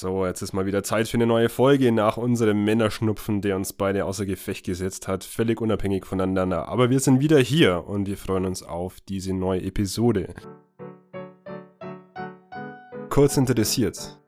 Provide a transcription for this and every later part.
So, jetzt ist mal wieder Zeit für eine neue Folge nach unserem Männerschnupfen, der uns beide außer Gefecht gesetzt hat, völlig unabhängig voneinander. Aber wir sind wieder hier und wir freuen uns auf diese neue Episode. Kurz interessiert.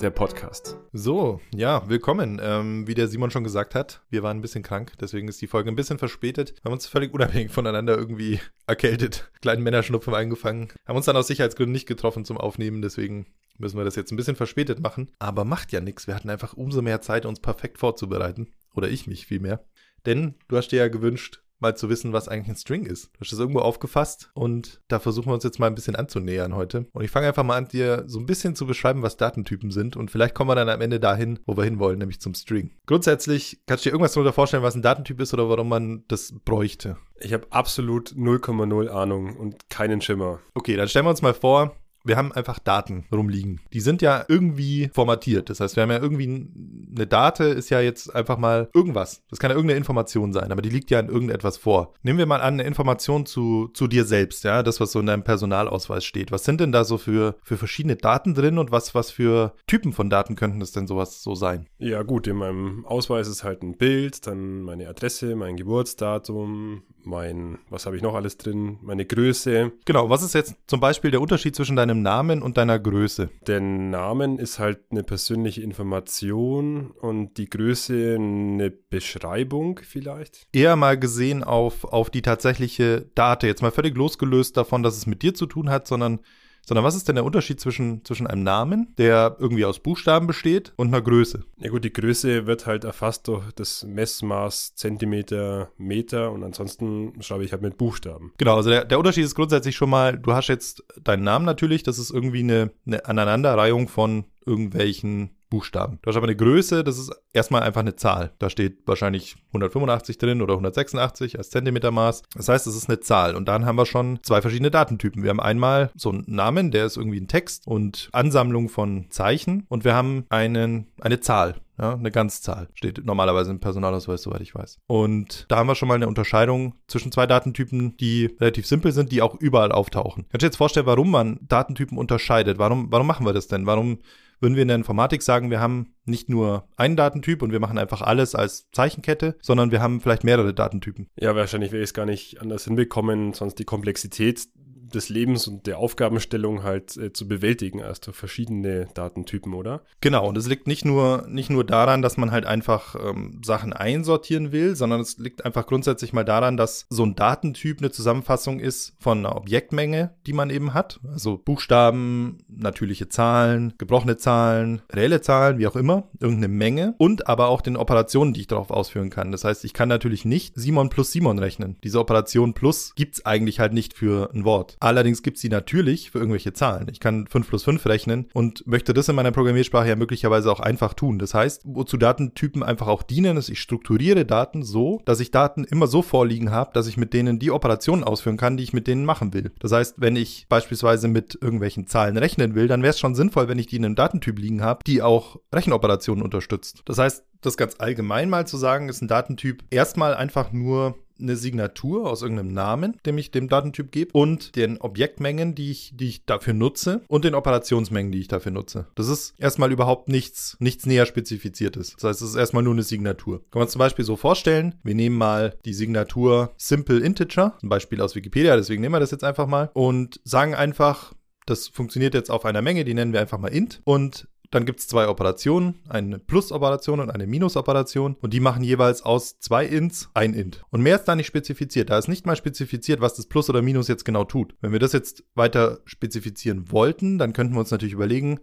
Der Podcast. So, ja, willkommen. Ähm, wie der Simon schon gesagt hat, wir waren ein bisschen krank, deswegen ist die Folge ein bisschen verspätet. Wir haben uns völlig unabhängig voneinander irgendwie erkältet, kleinen Männerschnupfen eingefangen, haben uns dann aus Sicherheitsgründen nicht getroffen zum Aufnehmen, deswegen müssen wir das jetzt ein bisschen verspätet machen. Aber macht ja nichts. Wir hatten einfach umso mehr Zeit, uns perfekt vorzubereiten. Oder ich mich vielmehr. Denn du hast dir ja gewünscht, mal zu wissen, was eigentlich ein String ist. Du hast es irgendwo aufgefasst und da versuchen wir uns jetzt mal ein bisschen anzunähern heute. Und ich fange einfach mal an, dir so ein bisschen zu beschreiben, was Datentypen sind und vielleicht kommen wir dann am Ende dahin, wo wir hinwollen, nämlich zum String. Grundsätzlich kannst du dir irgendwas darunter vorstellen, was ein Datentyp ist oder warum man das bräuchte? Ich habe absolut 0,0 Ahnung und keinen Schimmer. Okay, dann stellen wir uns mal vor, wir haben einfach Daten rumliegen. Die sind ja irgendwie formatiert. Das heißt, wir haben ja irgendwie eine Date ist ja jetzt einfach mal irgendwas. Das kann ja irgendeine Information sein, aber die liegt ja in irgendetwas vor. Nehmen wir mal an, eine Information zu, zu dir selbst, ja, das, was so in deinem Personalausweis steht. Was sind denn da so für, für verschiedene Daten drin und was, was für Typen von Daten könnten das denn sowas so sein? Ja, gut, in meinem Ausweis ist halt ein Bild, dann meine Adresse, mein Geburtsdatum, mein, was habe ich noch alles drin, meine Größe. Genau, was ist jetzt zum Beispiel der Unterschied zwischen deinem Namen und deiner Größe? Der Namen ist halt eine persönliche Information und die Größe eine Beschreibung vielleicht. Eher mal gesehen auf, auf die tatsächliche Date, jetzt mal völlig losgelöst davon, dass es mit dir zu tun hat, sondern sondern was ist denn der Unterschied zwischen, zwischen einem Namen, der irgendwie aus Buchstaben besteht, und einer Größe? Ja gut, die Größe wird halt erfasst durch das Messmaß Zentimeter, Meter und ansonsten schreibe ich halt mit Buchstaben. Genau, also der, der Unterschied ist grundsätzlich schon mal, du hast jetzt deinen Namen natürlich, das ist irgendwie eine, eine Aneinanderreihung von irgendwelchen Buchstaben. Du hast aber eine Größe, das ist erstmal einfach eine Zahl. Da steht wahrscheinlich 185 drin oder 186 als Zentimetermaß. Das heißt, es ist eine Zahl. Und dann haben wir schon zwei verschiedene Datentypen. Wir haben einmal so einen Namen, der ist irgendwie ein Text und Ansammlung von Zeichen. Und wir haben einen, eine Zahl. Ja, eine Ganzzahl steht normalerweise im Personalausweis, soweit ich weiß. Und da haben wir schon mal eine Unterscheidung zwischen zwei Datentypen, die relativ simpel sind, die auch überall auftauchen. Kannst du dir jetzt vorstellen, warum man Datentypen unterscheidet? Warum, warum machen wir das denn? Warum würden wir in der Informatik sagen, wir haben nicht nur einen Datentyp und wir machen einfach alles als Zeichenkette, sondern wir haben vielleicht mehrere Datentypen. Ja, wahrscheinlich wäre ich es gar nicht anders hinbekommen, sonst die Komplexität des Lebens und der Aufgabenstellung halt äh, zu bewältigen, als verschiedene Datentypen, oder? Genau, und es liegt nicht nur, nicht nur daran, dass man halt einfach ähm, Sachen einsortieren will, sondern es liegt einfach grundsätzlich mal daran, dass so ein Datentyp eine Zusammenfassung ist von einer Objektmenge, die man eben hat. Also Buchstaben, natürliche Zahlen, gebrochene Zahlen, reelle Zahlen, wie auch immer, irgendeine Menge und aber auch den Operationen, die ich darauf ausführen kann. Das heißt, ich kann natürlich nicht Simon plus Simon rechnen. Diese Operation plus gibt's eigentlich halt nicht für ein Wort. Allerdings gibt es sie natürlich für irgendwelche Zahlen. Ich kann 5 plus 5 rechnen und möchte das in meiner Programmiersprache ja möglicherweise auch einfach tun. Das heißt, wozu Datentypen einfach auch dienen, ist, ich strukturiere Daten so, dass ich Daten immer so vorliegen habe, dass ich mit denen die Operationen ausführen kann, die ich mit denen machen will. Das heißt, wenn ich beispielsweise mit irgendwelchen Zahlen rechnen will, dann wäre es schon sinnvoll, wenn ich die in einem Datentyp liegen habe, die auch Rechenoperationen unterstützt. Das heißt, das ganz allgemein mal zu sagen, ist ein Datentyp erstmal einfach nur eine Signatur aus irgendeinem Namen, dem ich dem Datentyp gebe, und den Objektmengen, die ich, die ich dafür nutze, und den Operationsmengen, die ich dafür nutze. Das ist erstmal überhaupt nichts, nichts näher spezifiziertes. Das heißt, es ist erstmal nur eine Signatur. Kann man zum Beispiel so vorstellen, wir nehmen mal die Signatur Simple Integer, ein Beispiel aus Wikipedia, deswegen nehmen wir das jetzt einfach mal, und sagen einfach, das funktioniert jetzt auf einer Menge, die nennen wir einfach mal int. Und dann gibt es zwei Operationen, eine Plus-Operation und eine Minus-Operation. Und die machen jeweils aus zwei Ints ein Int. Und mehr ist da nicht spezifiziert. Da ist nicht mal spezifiziert, was das Plus oder Minus jetzt genau tut. Wenn wir das jetzt weiter spezifizieren wollten, dann könnten wir uns natürlich überlegen,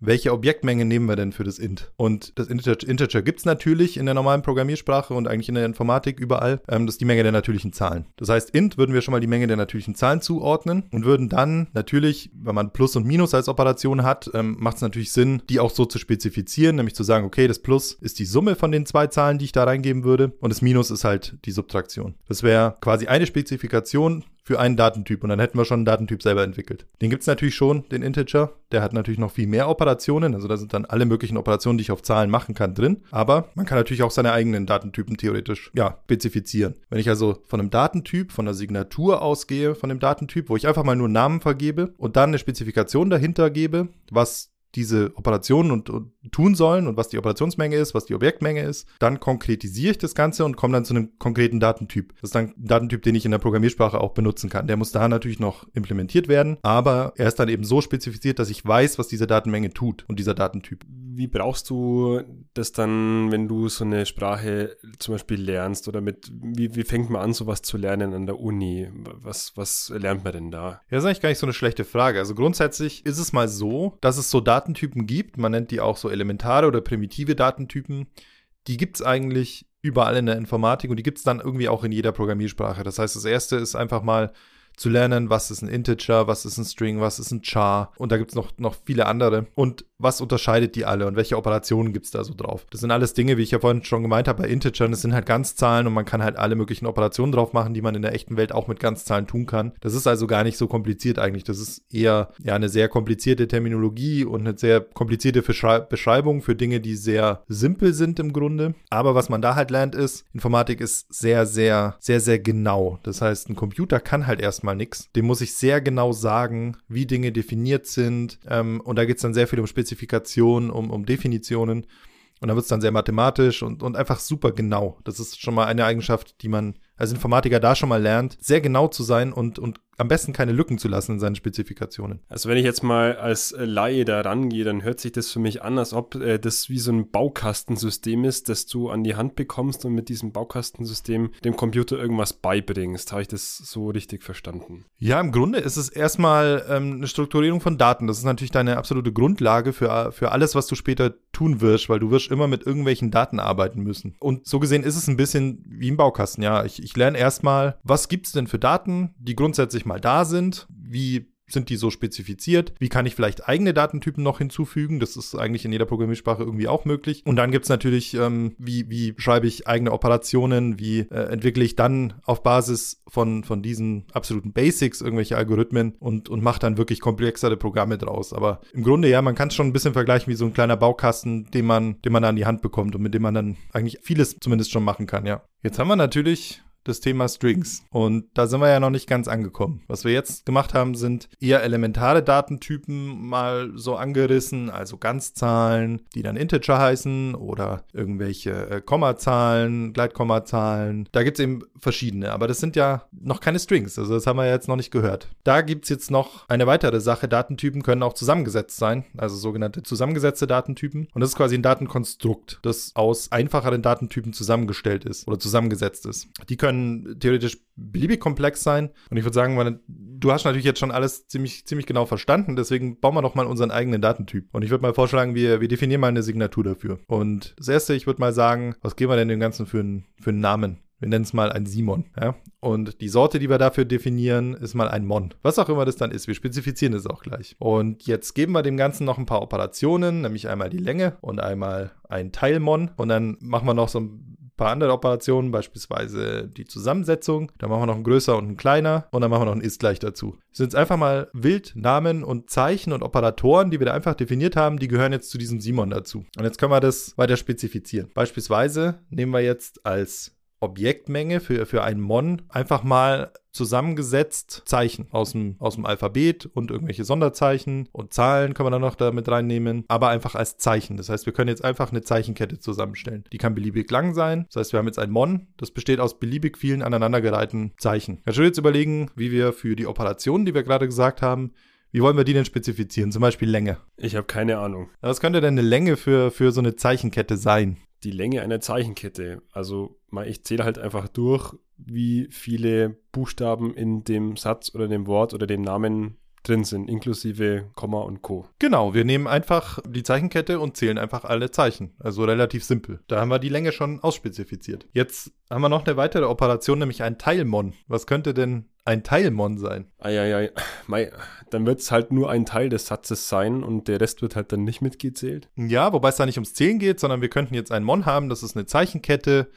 welche Objektmenge nehmen wir denn für das int? Und das Integer, Integer gibt es natürlich in der normalen Programmiersprache und eigentlich in der Informatik überall. Ähm, das ist die Menge der natürlichen Zahlen. Das heißt, int würden wir schon mal die Menge der natürlichen Zahlen zuordnen und würden dann natürlich, wenn man Plus und Minus als Operation hat, ähm, macht es natürlich Sinn, die auch so zu spezifizieren, nämlich zu sagen, okay, das Plus ist die Summe von den zwei Zahlen, die ich da reingeben würde und das Minus ist halt die Subtraktion. Das wäre quasi eine Spezifikation für einen Datentyp und dann hätten wir schon einen Datentyp selber entwickelt. Den gibt es natürlich schon, den Integer. Der hat natürlich noch viel mehr Operationen, also da sind dann alle möglichen Operationen, die ich auf Zahlen machen kann, drin. Aber man kann natürlich auch seine eigenen Datentypen theoretisch ja, spezifizieren. Wenn ich also von einem Datentyp, von einer Signatur ausgehe, von dem Datentyp, wo ich einfach mal nur Namen vergebe und dann eine Spezifikation dahinter gebe, was diese Operationen und, und, tun sollen und was die Operationsmenge ist, was die Objektmenge ist. Dann konkretisiere ich das Ganze und komme dann zu einem konkreten Datentyp. Das ist dann ein Datentyp, den ich in der Programmiersprache auch benutzen kann. Der muss da natürlich noch implementiert werden, aber er ist dann eben so spezifiziert, dass ich weiß, was diese Datenmenge tut und dieser Datentyp. Wie brauchst du das dann, wenn du so eine Sprache zum Beispiel lernst oder mit, wie, wie fängt man an, sowas zu lernen an der Uni? Was, was lernt man denn da? Ja, das ist eigentlich gar nicht so eine schlechte Frage. Also grundsätzlich ist es mal so, dass es so Datentypen gibt. Man nennt die auch so elementare oder primitive Datentypen. Die gibt es eigentlich überall in der Informatik und die gibt es dann irgendwie auch in jeder Programmiersprache. Das heißt, das erste ist einfach mal zu lernen, was ist ein Integer, was ist ein String, was ist ein Char. Und da gibt es noch, noch viele andere. Und was unterscheidet die alle und welche Operationen gibt es da so drauf? Das sind alles Dinge, wie ich ja vorhin schon gemeint habe, bei Integern, das sind halt Ganzzahlen und man kann halt alle möglichen Operationen drauf machen, die man in der echten Welt auch mit Ganzzahlen tun kann. Das ist also gar nicht so kompliziert eigentlich. Das ist eher ja eine sehr komplizierte Terminologie und eine sehr komplizierte Beschreibung für Dinge, die sehr simpel sind im Grunde. Aber was man da halt lernt ist, Informatik ist sehr, sehr, sehr, sehr genau. Das heißt, ein Computer kann halt erstmal nichts. Dem muss ich sehr genau sagen, wie Dinge definiert sind. Ähm, und da geht es dann sehr viel um Spezifikationen um, um Definitionen. Und dann wird es dann sehr mathematisch und, und einfach super genau. Das ist schon mal eine Eigenschaft, die man als Informatiker da schon mal lernt, sehr genau zu sein und, und am besten keine Lücken zu lassen in seinen Spezifikationen. Also wenn ich jetzt mal als äh, Laie da rangehe, dann hört sich das für mich an, als ob äh, das wie so ein Baukastensystem ist, das du an die Hand bekommst und mit diesem Baukastensystem dem Computer irgendwas beibringst. Habe ich das so richtig verstanden? Ja, im Grunde ist es erstmal ähm, eine Strukturierung von Daten. Das ist natürlich deine absolute Grundlage für, für alles, was du später tun wirst, weil du wirst immer mit irgendwelchen Daten arbeiten müssen. Und so gesehen ist es ein bisschen wie ein Baukasten. Ja, ich, ich lerne erstmal, was gibt es denn für Daten, die grundsätzlich mal da sind, wie sind die so spezifiziert? Wie kann ich vielleicht eigene Datentypen noch hinzufügen? Das ist eigentlich in jeder Programmiersprache irgendwie auch möglich. Und dann gibt es natürlich, ähm, wie, wie schreibe ich eigene Operationen? Wie äh, entwickle ich dann auf Basis von, von diesen absoluten Basics irgendwelche Algorithmen und, und mache dann wirklich komplexere Programme draus? Aber im Grunde, ja, man kann es schon ein bisschen vergleichen wie so ein kleiner Baukasten, den man, den man an die Hand bekommt und mit dem man dann eigentlich vieles zumindest schon machen kann, ja. Jetzt haben wir natürlich das Thema Strings. Und da sind wir ja noch nicht ganz angekommen. Was wir jetzt gemacht haben, sind eher elementare Datentypen mal so angerissen, also Ganzzahlen, die dann Integer heißen oder irgendwelche äh, Kommazahlen, Gleitkommazahlen. Da gibt es eben verschiedene, aber das sind ja noch keine Strings. Also das haben wir jetzt noch nicht gehört. Da gibt es jetzt noch eine weitere Sache. Datentypen können auch zusammengesetzt sein, also sogenannte zusammengesetzte Datentypen. Und das ist quasi ein Datenkonstrukt, das aus einfacheren Datentypen zusammengestellt ist oder zusammengesetzt ist. Die können können theoretisch beliebig komplex sein. Und ich würde sagen, du hast natürlich jetzt schon alles ziemlich, ziemlich genau verstanden, deswegen bauen wir doch mal unseren eigenen Datentyp. Und ich würde mal vorschlagen, wir, wir definieren mal eine Signatur dafür. Und das erste, ich würde mal sagen, was geben wir denn dem Ganzen für einen, für einen Namen? Wir nennen es mal ein Simon. Ja? Und die Sorte, die wir dafür definieren, ist mal ein Mon. Was auch immer das dann ist. Wir spezifizieren es auch gleich. Und jetzt geben wir dem Ganzen noch ein paar Operationen, nämlich einmal die Länge und einmal ein Teilmon. Und dann machen wir noch so ein paar andere Operationen, beispielsweise die Zusammensetzung. Da machen wir noch ein größer und ein kleiner und dann machen wir noch ein ist gleich dazu. Das sind jetzt einfach mal Wildnamen und Zeichen und Operatoren, die wir da einfach definiert haben, die gehören jetzt zu diesem Simon dazu. Und jetzt können wir das weiter spezifizieren. Beispielsweise nehmen wir jetzt als Objektmenge für, für ein Mon einfach mal zusammengesetzt Zeichen aus dem, aus dem Alphabet und irgendwelche Sonderzeichen und Zahlen kann man dann noch damit reinnehmen, aber einfach als Zeichen. Das heißt, wir können jetzt einfach eine Zeichenkette zusammenstellen. Die kann beliebig lang sein. Das heißt, wir haben jetzt ein Mon, das besteht aus beliebig vielen aneinandergereihten Zeichen. Ich will jetzt überlegen, wie wir für die Operationen, die wir gerade gesagt haben, wie wollen wir die denn spezifizieren? Zum Beispiel Länge. Ich habe keine Ahnung. Was könnte denn eine Länge für, für so eine Zeichenkette sein? Die Länge einer Zeichenkette. Also ich zähle halt einfach durch, wie viele Buchstaben in dem Satz oder dem Wort oder dem Namen drin sind, inklusive Komma und Co. Genau, wir nehmen einfach die Zeichenkette und zählen einfach alle Zeichen. Also relativ simpel. Da haben wir die Länge schon ausspezifiziert. Jetzt haben wir noch eine weitere Operation, nämlich ein Teilmon. Was könnte denn ein Teilmon sein? Eieiei, dann wird es halt nur ein Teil des Satzes sein und der Rest wird halt dann nicht mitgezählt. Ja, wobei es da nicht ums Zählen geht, sondern wir könnten jetzt ein Mon haben, das ist eine Zeichenkette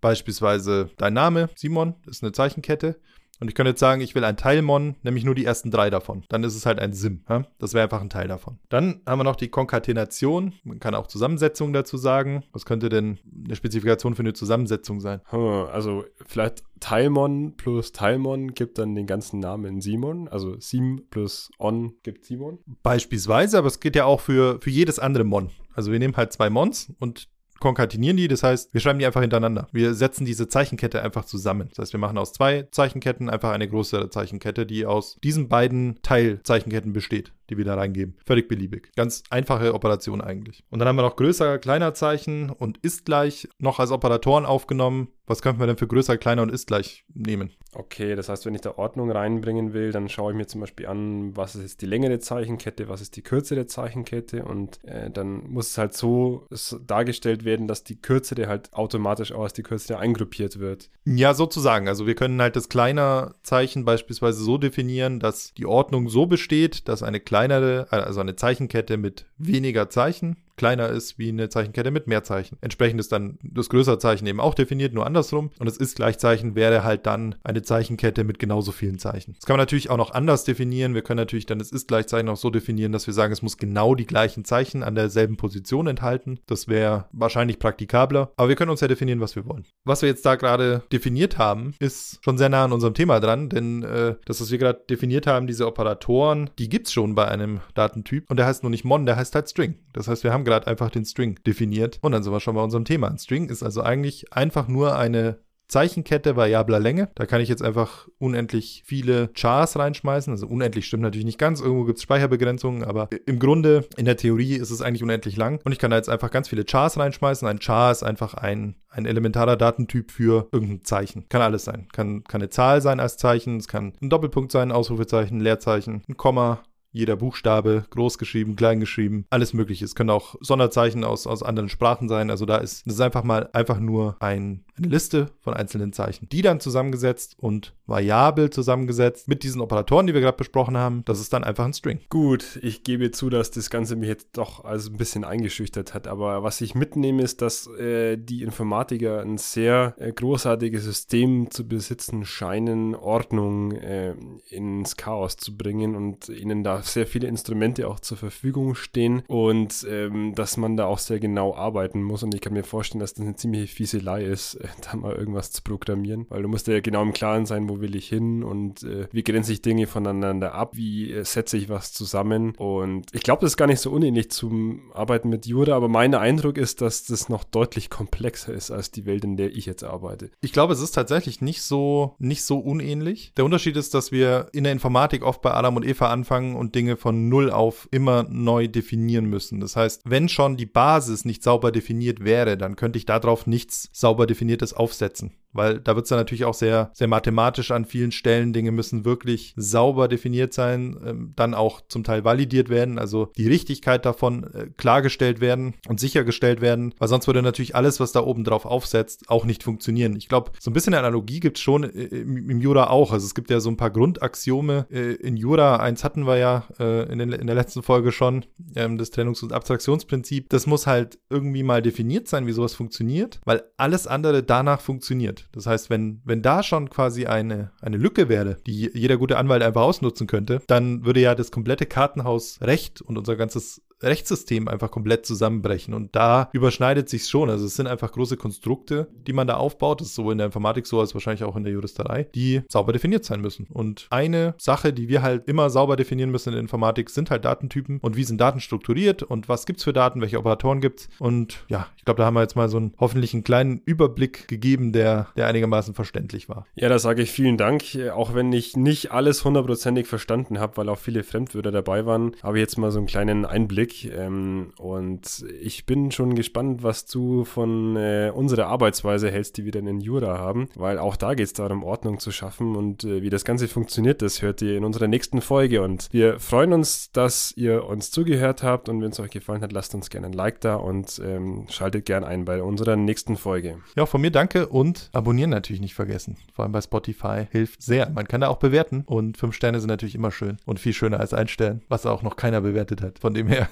Beispielsweise dein Name, Simon, ist eine Zeichenkette. Und ich könnte jetzt sagen, ich will ein Teilmon, nämlich nur die ersten drei davon. Dann ist es halt ein Sim. Ja? Das wäre einfach ein Teil davon. Dann haben wir noch die Konkatenation. Man kann auch Zusammensetzung dazu sagen. Was könnte denn eine Spezifikation für eine Zusammensetzung sein? Also vielleicht Teilmon plus Teilmon gibt dann den ganzen Namen Simon. Also Sim plus On gibt Simon. Beispielsweise, aber es geht ja auch für, für jedes andere Mon. Also wir nehmen halt zwei Mons und konkatinieren die. Das heißt, wir schreiben die einfach hintereinander. Wir setzen diese Zeichenkette einfach zusammen. Das heißt, wir machen aus zwei Zeichenketten einfach eine größere Zeichenkette, die aus diesen beiden Teilzeichenketten besteht die wir da reingeben. Völlig beliebig. Ganz einfache Operation eigentlich. Und dann haben wir noch größer, kleiner Zeichen und ist gleich noch als Operatoren aufgenommen. Was könnten wir denn für größer, kleiner und ist gleich nehmen? Okay, das heißt, wenn ich da Ordnung reinbringen will, dann schaue ich mir zum Beispiel an, was ist jetzt die längere Zeichenkette, was ist die kürzere Zeichenkette und äh, dann muss es halt so dargestellt werden, dass die kürzere halt automatisch auch als die kürzere eingruppiert wird. Ja, sozusagen. Also wir können halt das kleiner Zeichen beispielsweise so definieren, dass die Ordnung so besteht, dass eine kleine kleinere, also eine Zeichenkette mit weniger Zeichen kleiner ist wie eine Zeichenkette mit mehr Zeichen. Entsprechend ist dann das größere Zeichen eben auch definiert, nur andersrum. Und das Ist-Gleichzeichen wäre halt dann eine Zeichenkette mit genauso vielen Zeichen. Das kann man natürlich auch noch anders definieren. Wir können natürlich dann das Ist-Gleichzeichen auch so definieren, dass wir sagen, es muss genau die gleichen Zeichen an derselben Position enthalten. Das wäre wahrscheinlich praktikabler. Aber wir können uns ja definieren, was wir wollen. Was wir jetzt da gerade definiert haben, ist schon sehr nah an unserem Thema dran, denn äh, das, was wir gerade definiert haben, diese Operatoren, die gibt es schon bei einem Datentyp. Und der heißt nur nicht Mon, der heißt halt String. Das heißt, wir haben gerade einfach den String definiert. Und dann sind wir schon bei unserem Thema. Ein String ist also eigentlich einfach nur eine Zeichenkette variabler Länge. Da kann ich jetzt einfach unendlich viele Chars reinschmeißen. Also unendlich stimmt natürlich nicht ganz. Irgendwo gibt es Speicherbegrenzungen, aber im Grunde, in der Theorie ist es eigentlich unendlich lang. Und ich kann da jetzt einfach ganz viele Chars reinschmeißen. Ein Char ist einfach ein, ein elementarer Datentyp für irgendein Zeichen. Kann alles sein. Kann, kann eine Zahl sein als Zeichen. Es kann ein Doppelpunkt sein, Ausrufezeichen, Leerzeichen, ein Komma, jeder Buchstabe, groß geschrieben, klein geschrieben, alles mögliche. Es können auch Sonderzeichen aus, aus anderen Sprachen sein. Also da ist, ist einfach mal einfach nur ein, eine Liste von einzelnen Zeichen, die dann zusammengesetzt und variabel zusammengesetzt mit diesen Operatoren, die wir gerade besprochen haben. Das ist dann einfach ein String. Gut, ich gebe zu, dass das Ganze mich jetzt doch also ein bisschen eingeschüchtert hat. Aber was ich mitnehme, ist, dass äh, die Informatiker ein sehr äh, großartiges System zu besitzen scheinen, Ordnung äh, ins Chaos zu bringen und ihnen da sehr viele Instrumente auch zur Verfügung stehen und ähm, dass man da auch sehr genau arbeiten muss. Und ich kann mir vorstellen, dass das eine ziemliche Fieselei ist, äh, da mal irgendwas zu programmieren, weil du musst ja genau im Klaren sein, wo will ich hin und äh, wie grenze ich Dinge voneinander ab, wie äh, setze ich was zusammen. Und ich glaube, das ist gar nicht so unähnlich zum Arbeiten mit Jura, aber mein Eindruck ist, dass das noch deutlich komplexer ist als die Welt, in der ich jetzt arbeite. Ich glaube, es ist tatsächlich nicht so, nicht so unähnlich. Der Unterschied ist, dass wir in der Informatik oft bei Adam und Eva anfangen und Dinge von Null auf immer neu definieren müssen. Das heißt, wenn schon die Basis nicht sauber definiert wäre, dann könnte ich darauf nichts sauber definiertes aufsetzen weil da wird es dann natürlich auch sehr, sehr mathematisch an vielen Stellen. Dinge müssen wirklich sauber definiert sein, ähm, dann auch zum Teil validiert werden, also die Richtigkeit davon äh, klargestellt werden und sichergestellt werden, weil sonst würde natürlich alles, was da oben drauf aufsetzt, auch nicht funktionieren. Ich glaube, so ein bisschen Analogie gibt es schon äh, im, im, Jura auch. Also es gibt ja so ein paar Grundaxiome äh, in Jura. Eins hatten wir ja äh, in, den, in, der letzten Folge schon, ähm, das Trennungs- und Abstraktionsprinzip. Das muss halt irgendwie mal definiert sein, wie sowas funktioniert, weil alles andere danach funktioniert. Das heißt, wenn, wenn da schon quasi eine, eine Lücke wäre, die jeder gute Anwalt einfach ausnutzen könnte, dann würde ja das komplette Kartenhaus Recht und unser ganzes Rechtssystem einfach komplett zusammenbrechen. Und da überschneidet sich schon. Also es sind einfach große Konstrukte, die man da aufbaut. Das ist sowohl in der Informatik so als wahrscheinlich auch in der Juristerei, die sauber definiert sein müssen. Und eine Sache, die wir halt immer sauber definieren müssen in der Informatik, sind halt Datentypen und wie sind Daten strukturiert und was gibt's für Daten, welche Operatoren gibt's. Und ja, ich glaube, da haben wir jetzt mal so einen hoffentlich einen kleinen Überblick gegeben, der, der einigermaßen verständlich war. Ja, da sage ich vielen Dank. Auch wenn ich nicht alles hundertprozentig verstanden habe, weil auch viele Fremdwörter dabei waren, habe ich jetzt mal so einen kleinen Einblick Blick. Ähm, und ich bin schon gespannt, was du von äh, unserer Arbeitsweise hältst, die wir dann in Jura haben, weil auch da geht es darum, Ordnung zu schaffen und äh, wie das Ganze funktioniert, das hört ihr in unserer nächsten Folge. Und wir freuen uns, dass ihr uns zugehört habt und wenn es euch gefallen hat, lasst uns gerne ein Like da und ähm, schaltet gerne ein bei unserer nächsten Folge. Ja, von mir danke und abonnieren natürlich nicht vergessen. Vor allem bei Spotify hilft sehr. Man kann da auch bewerten und fünf Sterne sind natürlich immer schön und viel schöner als ein Stern, was auch noch keiner bewertet hat. Von dem her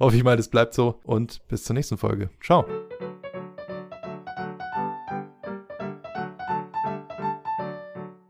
hoffe ich mal, das bleibt so und bis zur nächsten Folge. Ciao.